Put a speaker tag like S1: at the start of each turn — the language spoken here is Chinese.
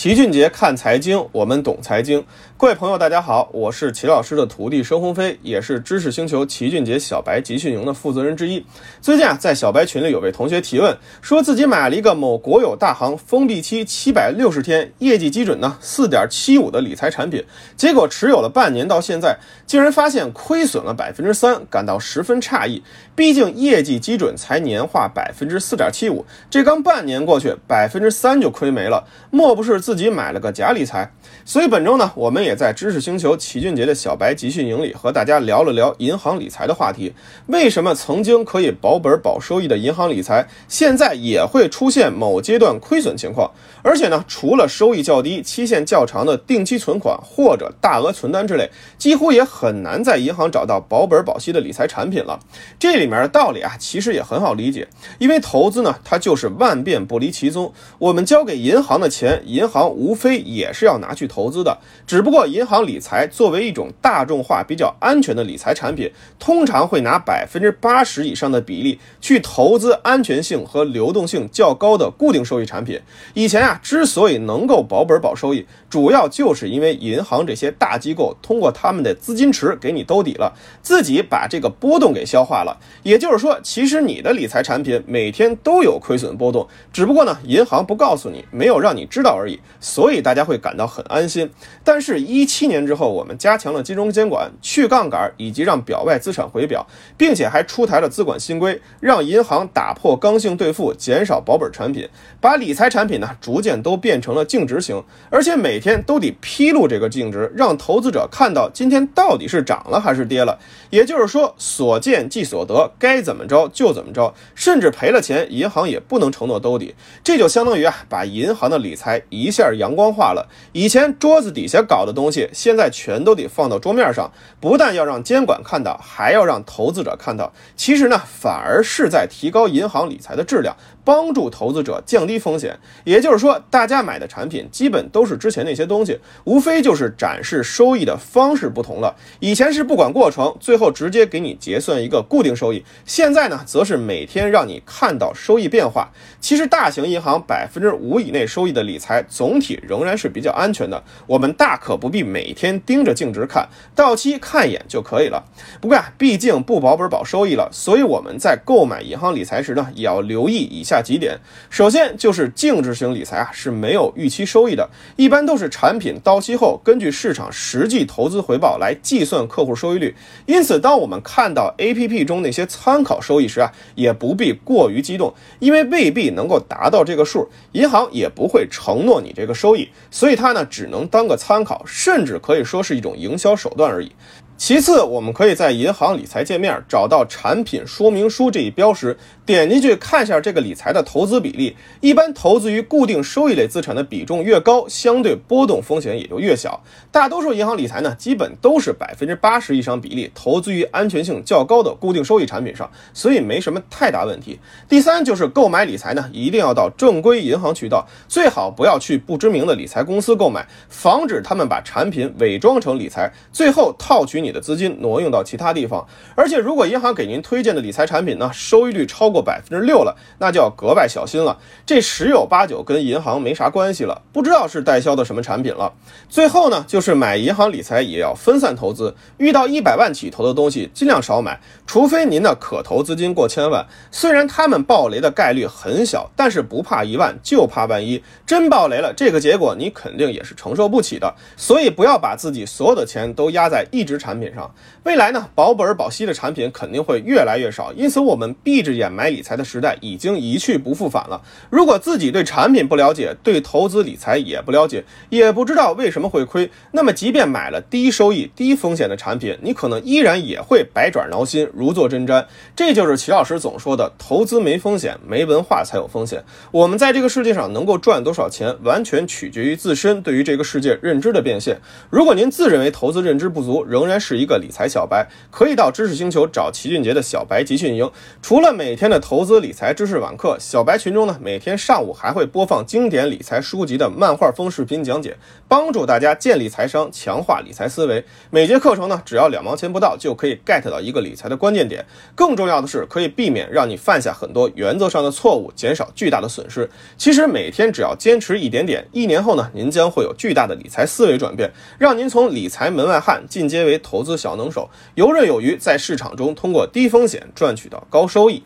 S1: 齐俊杰看财经，我们懂财经。各位朋友，大家好，我是齐老师的徒弟申鸿飞，也是知识星球齐俊杰小白集训营的负责人之一。最近啊，在小白群里有位同学提问，说自己买了一个某国有大行封闭期七百六十天、业绩基准呢四点七五的理财产品，结果持有了半年到现在，竟然发现亏损了百分之三，感到十分诧异。毕竟业绩基准才年化百分之四点七五，这刚半年过去，百分之三就亏没了，莫不是自自己买了个假理财？所以本周呢，我们。也在知识星球齐俊杰的小白集训营里和大家聊了聊银行理财的话题。为什么曾经可以保本保收益的银行理财，现在也会出现某阶段亏损情况？而且呢，除了收益较低、期限较长的定期存款或者大额存单之类，几乎也很难在银行找到保本保息的理财产品了。这里面的道理啊，其实也很好理解，因为投资呢，它就是万变不离其宗。我们交给银行的钱，银行无非也是要拿去投资的，只不过。银行理财作为一种大众化、比较安全的理财产品，通常会拿百分之八十以上的比例去投资安全性和流动性较高的固定收益产品。以前啊，之所以能够保本保收益，主要就是因为银行这些大机构通过他们的资金池给你兜底了，自己把这个波动给消化了。也就是说，其实你的理财产品每天都有亏损波动，只不过呢，银行不告诉你，没有让你知道而已，所以大家会感到很安心。但是，一七年之后，我们加强了金融监管，去杠杆以及让表外资产回表，并且还出台了资管新规，让银行打破刚性兑付，减少保本产品，把理财产品呢逐渐都变成了净值型，而且每天都得披露这个净值，让投资者看到今天到底是涨了还是跌了。也就是说，所见即所得，该怎么着就怎么着，甚至赔了钱，银行也不能承诺兜底。这就相当于啊，把银行的理财一下有点阳光化了。以前桌子底下搞的。东西现在全都得放到桌面上，不但要让监管看到，还要让投资者看到。其实呢，反而是在提高银行理财的质量。帮助投资者降低风险，也就是说，大家买的产品基本都是之前那些东西，无非就是展示收益的方式不同了。以前是不管过程，最后直接给你结算一个固定收益，现在呢，则是每天让你看到收益变化。其实，大型银行百分之五以内收益的理财，总总体仍然是比较安全的。我们大可不必每天盯着净值看，到期看一眼就可以了。不过啊，毕竟不保本保收益了，所以我们在购买银行理财时呢，也要留意以下。几点，首先就是净值型理财啊是没有预期收益的，一般都是产品到期后根据市场实际投资回报来计算客户收益率。因此，当我们看到 APP 中那些参考收益时啊，也不必过于激动，因为未必能够达到这个数，银行也不会承诺你这这个收益，所以它呢只能当个参考，甚至可以说是一种营销手段而已。其次，我们可以在银行理财界面找到产品说明书这一标识，点进去看一下这个理财的投资比例。一般投资于固定收益类资产的比重越高，相对波动风险也就越小。大多数银行理财呢，基本都是百分之八十以上比例投资于安全性较高的固定收益产品上，所以没什么太大问题。第三就是购买理财呢，一定要到正规银行渠道，最好不要去不知名的理财公司购买，防止他们把产品伪装成理财，最后套取你。你的资金挪用到其他地方，而且如果银行给您推荐的理财产品呢，收益率超过百分之六了，那就要格外小心了。这十有八九跟银行没啥关系了，不知道是代销的什么产品了。最后呢，就是买银行理财也要分散投资，遇到一百万起投的东西尽量少买，除非您的可投资金过千万。虽然他们爆雷的概率很小，但是不怕一万就怕万一，真爆雷了，这个结果你肯定也是承受不起的。所以不要把自己所有的钱都压在一只产品。品上，未来呢，保本保息的产品肯定会越来越少，因此我们闭着眼买理财的时代已经一去不复返了。如果自己对产品不了解，对投资理财也不了解，也不知道为什么会亏，那么即便买了低收益、低风险的产品，你可能依然也会百爪挠心，如坐针毡。这就是齐老师总说的，投资没风险，没文化才有风险。我们在这个世界上能够赚多少钱，完全取决于自身对于这个世界认知的变现。如果您自认为投资认知不足，仍然是一个理财小白，可以到知识星球找齐俊杰的小白集训营。除了每天的投资理财知识网课，小白群中呢，每天上午还会播放经典理财书籍的漫画风视频讲解，帮助大家建立财商，强化理财思维。每节课程呢，只要两毛钱不到，就可以 get 到一个理财的关键点。更重要的是，可以避免让你犯下很多原则上的错误，减少巨大的损失。其实每天只要坚持一点点，一年后呢，您将会有巨大的理财思维转变，让您从理财门外汉进阶为投资小能手，游刃有余，在市场中通过低风险赚取到高收益。